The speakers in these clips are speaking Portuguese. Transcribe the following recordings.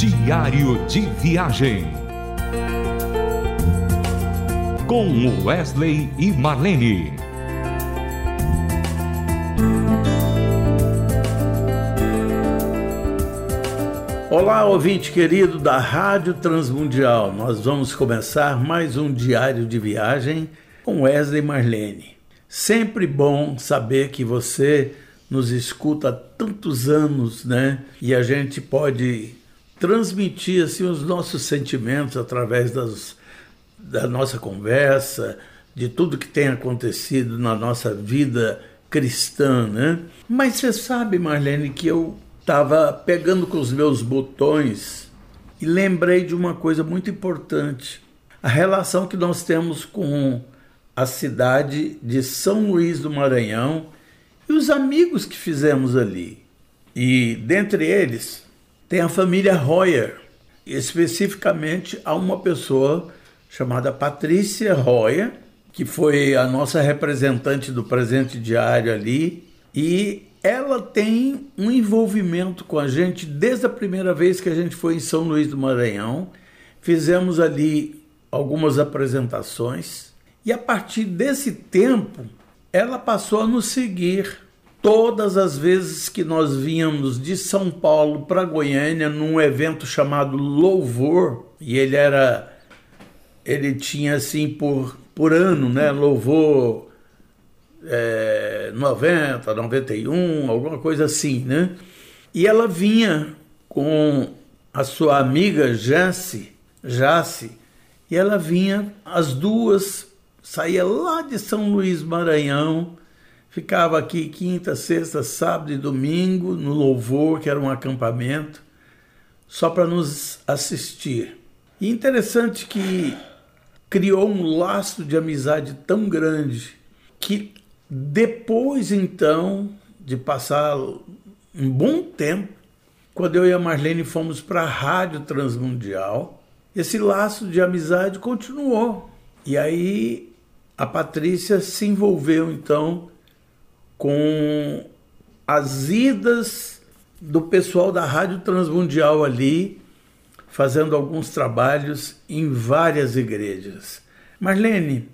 Diário de Viagem. Com Wesley e Marlene. Olá, ouvinte querido da Rádio Transmundial. Nós vamos começar mais um diário de viagem com Wesley Marlene. Sempre bom saber que você nos escuta há tantos anos, né? E a gente pode transmitir assim os nossos sentimentos através das, da nossa conversa, de tudo que tem acontecido na nossa vida cristã, né? Mas você sabe, Marlene, que eu estava pegando com os meus botões e lembrei de uma coisa muito importante: a relação que nós temos com a cidade de São Luís do Maranhão e os amigos que fizemos ali. E dentre eles tem a família Royer, especificamente a uma pessoa chamada Patrícia Royer, que foi a nossa representante do presente diário ali, e ela tem um envolvimento com a gente desde a primeira vez que a gente foi em São Luís do Maranhão. Fizemos ali algumas apresentações e a partir desse tempo ela passou a nos seguir todas as vezes que nós vínhamos de São Paulo para Goiânia num evento chamado Louvor e ele era ele tinha assim por por ano, né, Louvor é, 90, 91, alguma coisa assim, né? E ela vinha com a sua amiga Jace, Jace, e ela vinha, as duas, saía lá de São Luís Maranhão, ficava aqui quinta, sexta, sábado e domingo no Louvor, que era um acampamento, só para nos assistir. E interessante que criou um laço de amizade tão grande que depois, então, de passar um bom tempo, quando eu e a Marlene fomos para a Rádio Transmundial, esse laço de amizade continuou. E aí a Patrícia se envolveu, então, com as idas do pessoal da Rádio Transmundial ali, fazendo alguns trabalhos em várias igrejas. Marlene,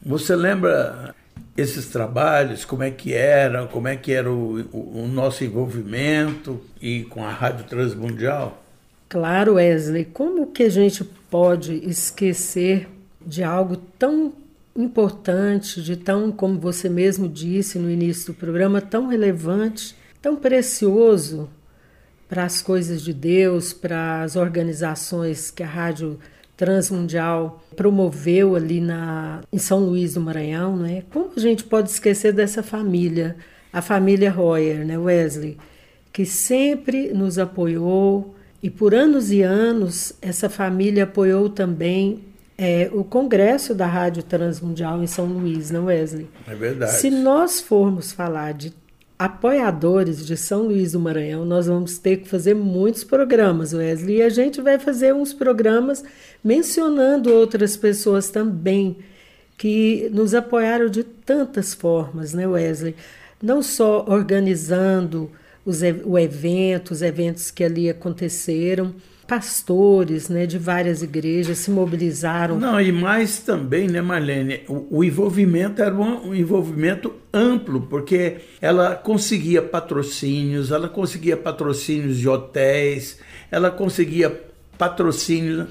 você lembra esses trabalhos, como é que era, como é que era o, o, o nosso envolvimento e com a Rádio Transmundial? Claro, Wesley, como que a gente pode esquecer de algo tão importante, de tão, como você mesmo disse no início do programa, tão relevante, tão precioso para as coisas de Deus, para as organizações que a Rádio Transmundial promoveu ali na, em São Luís do Maranhão, né? Como a gente pode esquecer dessa família, a família Royer, né, Wesley, que sempre nos apoiou e por anos e anos essa família apoiou também é, o congresso da Rádio Transmundial em São Luís, não Wesley? É verdade. Se nós formos falar de apoiadores de São Luís do Maranhão, nós vamos ter que fazer muitos programas, Wesley, e a gente vai fazer uns programas mencionando outras pessoas também que nos apoiaram de tantas formas, né, Wesley? Não só organizando os, o evento, os eventos que ali aconteceram, pastores né, de várias igrejas se mobilizaram. Não, e mais também, né, Marlene, o, o envolvimento era um, um, envolvimento amplo, porque ela conseguia patrocínios, ela conseguia patrocínios de hotéis, ela conseguia patrocínios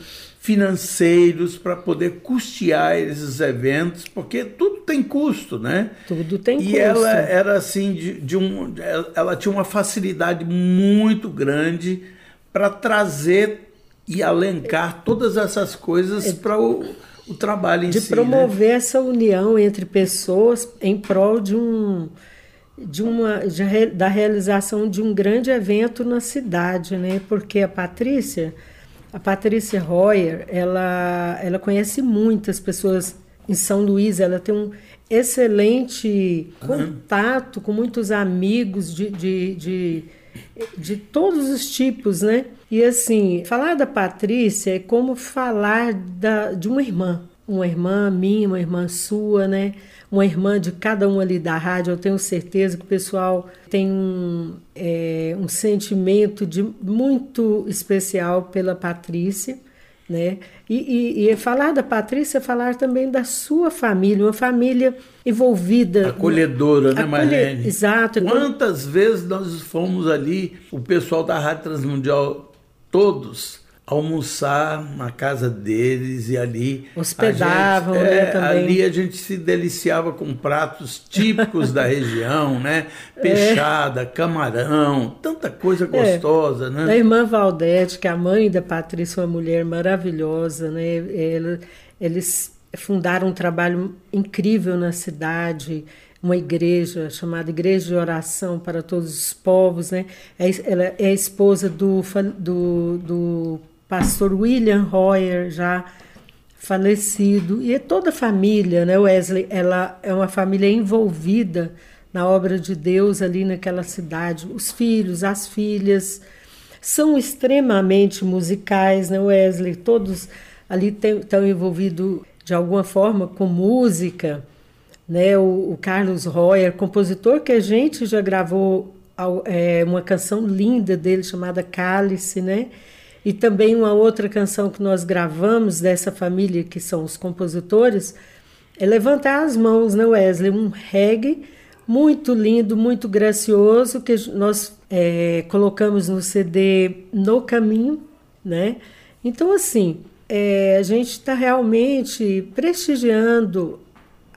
financeiros para poder custear esses eventos, porque tudo tem custo, né? Tudo tem e custo. E ela era assim de, de um, ela tinha uma facilidade muito grande para trazer e alencar todas essas coisas é, para o, o trabalho em de si. De promover né? essa união entre pessoas em prol de um de uma de, da realização de um grande evento na cidade, né? Porque a Patrícia, a Patrícia Royer, ela ela conhece muitas pessoas em São Luís, ela tem um excelente contato com muitos amigos de, de, de de todos os tipos, né? E assim, falar da Patrícia é como falar da, de uma irmã. Uma irmã minha, uma irmã sua, né? Uma irmã de cada um ali da rádio. Eu tenho certeza que o pessoal tem um, é, um sentimento de muito especial pela Patrícia. Né? E, e, e, falar da Patrícia é falar também da sua família, uma família envolvida. Acolhedora, né, Marlene? Exato. Quantas vezes nós fomos ali, o pessoal da Rádio Transmundial, todos, almoçar na casa deles e ali hospedavam gente, né, é, também. ali a gente se deliciava com pratos típicos da região né peixada é. camarão tanta coisa é. gostosa é. né a irmã Valdete que é a mãe da Patrícia uma mulher maravilhosa né Ela, eles fundaram um trabalho incrível na cidade uma igreja chamada Igreja de Oração para Todos os Povos, né? É, ela é a esposa do, do, do pastor William Royer, já falecido, e toda a família, né, Wesley, ela é uma família envolvida na obra de Deus ali naquela cidade. Os filhos, as filhas são extremamente musicais, né, Wesley? Todos ali estão envolvidos de alguma forma com música, né? O, o Carlos Royer, compositor que a gente já gravou é, uma canção linda dele chamada Cálice, né? E também uma outra canção que nós gravamos dessa família, que são os compositores, é Levantar as Mãos, né, Wesley? Um reggae muito lindo, muito gracioso, que nós é, colocamos no CD No Caminho, né? Então, assim, é, a gente está realmente prestigiando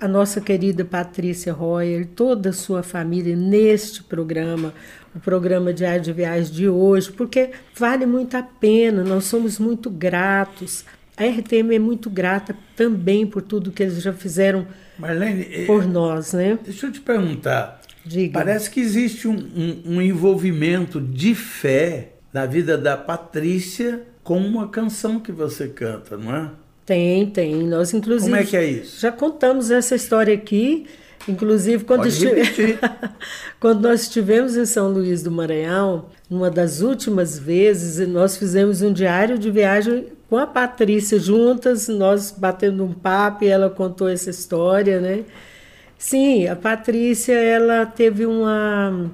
a nossa querida Patrícia Royer, toda a sua família neste programa, o programa Diário de Viagem de hoje, porque vale muito a pena, nós somos muito gratos. A RTM é muito grata também por tudo que eles já fizeram Marlene, eh, por nós, né? Deixa eu te perguntar. Diga. Parece que existe um, um, um envolvimento de fé na vida da Patrícia com uma canção que você canta, não é? Tem, tem. Nós, inclusive. Como é que é isso? Já contamos essa história aqui. Inclusive, quando, estive... quando nós estivemos em São Luís do Maranhão, uma das últimas vezes, nós fizemos um diário de viagem com a Patrícia juntas, nós batendo um papo e ela contou essa história, né? Sim, a Patrícia, ela teve uma,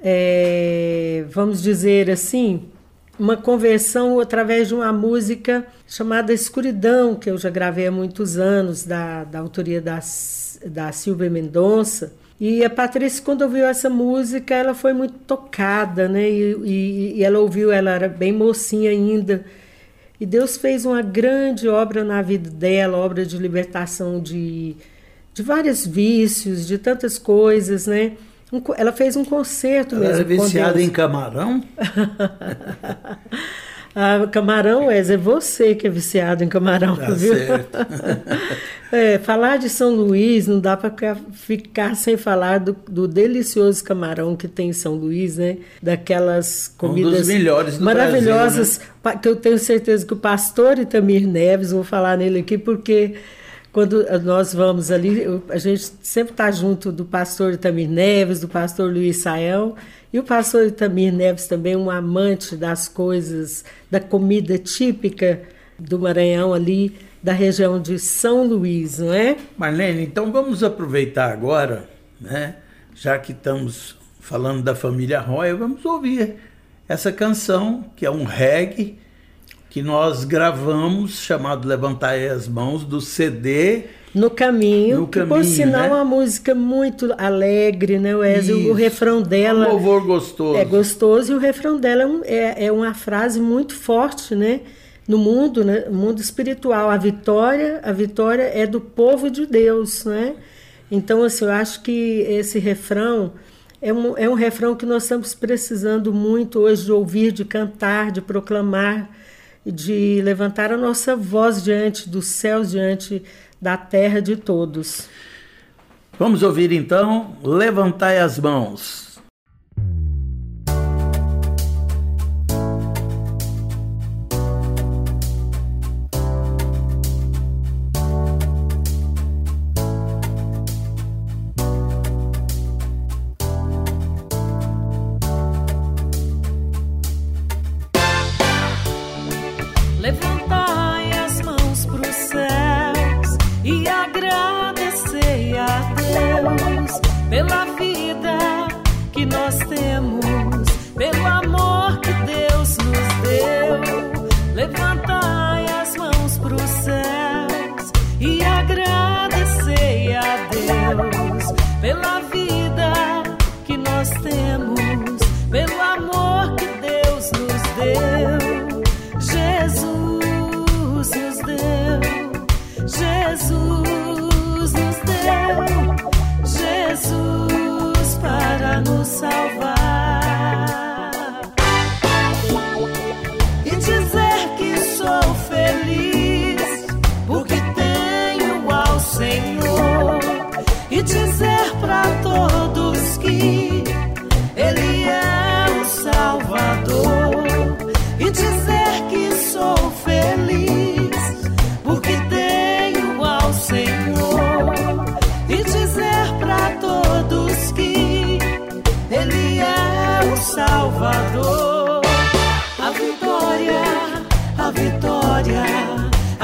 é, vamos dizer assim, uma conversão através de uma música chamada Escuridão, que eu já gravei há muitos anos, da, da autoria da, da Silvia Mendonça. E a Patrícia, quando ouviu essa música, ela foi muito tocada, né? E, e, e, ela ouviu, ela era bem mocinha ainda. E Deus fez uma grande obra na vida dela, obra de libertação de, de vários vícios, de tantas coisas, né? Um, ela fez um concerto ela mesmo. Era viciada em camarão? ah, camarão, é você que é viciado em camarão, tá viu? Certo. é, falar de São Luís não dá para ficar sem falar do, do, delicioso camarão que tem em São Luís, né? Daquelas comidas um dos melhores do maravilhosas, Brasil, né? que eu tenho certeza que o pastor Itamir Neves, vou falar nele aqui porque quando nós vamos ali, a gente sempre está junto do pastor Itamir Neves, do pastor Luiz Sael, e o pastor Itamir Neves também um amante das coisas, da comida típica do Maranhão ali, da região de São Luís, não é? Marlene, então vamos aproveitar agora, né? Já que estamos falando da família Roya, vamos ouvir essa canção, que é um reggae, que nós gravamos, chamado Levantai as Mãos, do CD. No caminho, no que caminho, por sinal né? uma música muito alegre, né, Wesley? O refrão dela. Um louvor gostoso. É gostoso e o refrão dela é, um, é, é uma frase muito forte, né? No mundo, né? No mundo espiritual. A vitória, a vitória é do povo de Deus, né? Então, assim, eu acho que esse refrão é um, é um refrão que nós estamos precisando muito hoje de ouvir, de cantar, de proclamar de levantar a nossa voz diante dos céus, diante da terra de todos. Vamos ouvir então, levantai as mãos.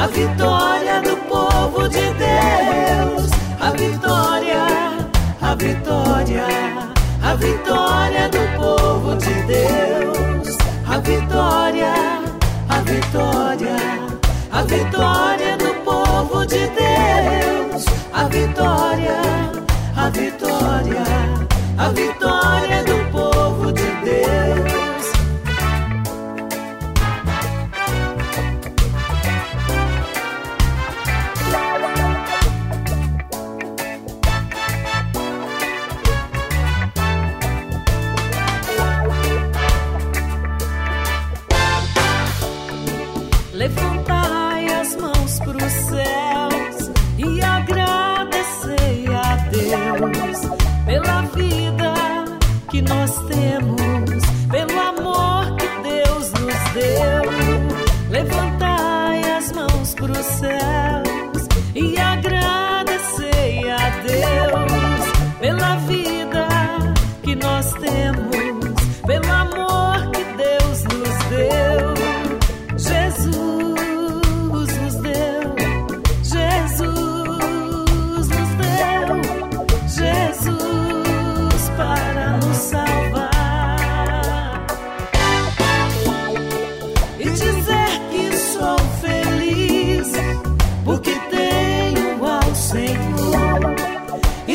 A vitória do povo de Deus, a vitória, a vitória, a vitória do povo de Deus, a vitória, a vitória, a vitória do povo de Deus, a vitória, a vitória, a vitória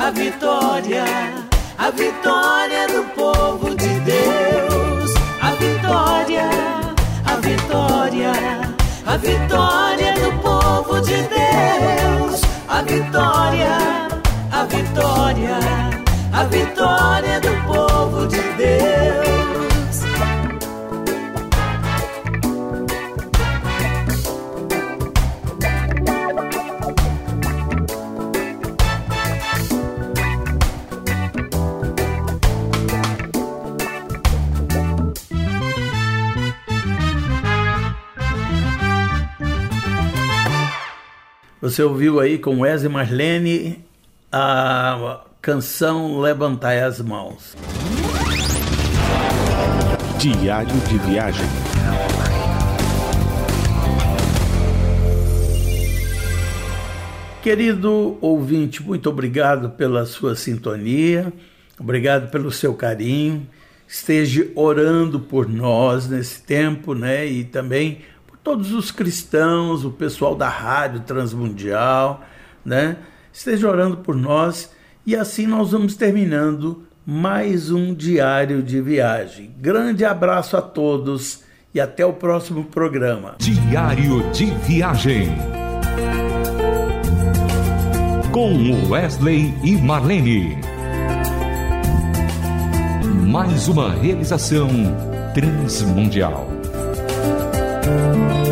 a vitória, a vitória do povo de Deus, a vitória, a vitória, a vitória do povo de Deus, a vitória, a vitória, a vitória do povo de Deus. Você ouviu aí com Wesley Marlene a canção Levantai as Mãos. Diário de Viagem. Querido ouvinte, muito obrigado pela sua sintonia, obrigado pelo seu carinho. Esteja orando por nós nesse tempo, né? E também todos os cristãos, o pessoal da Rádio Transmundial, né? Esteja orando por nós e assim nós vamos terminando mais um diário de viagem. Grande abraço a todos e até o próximo programa. Diário de viagem. Com Wesley e Marlene. Mais uma realização transmundial. Música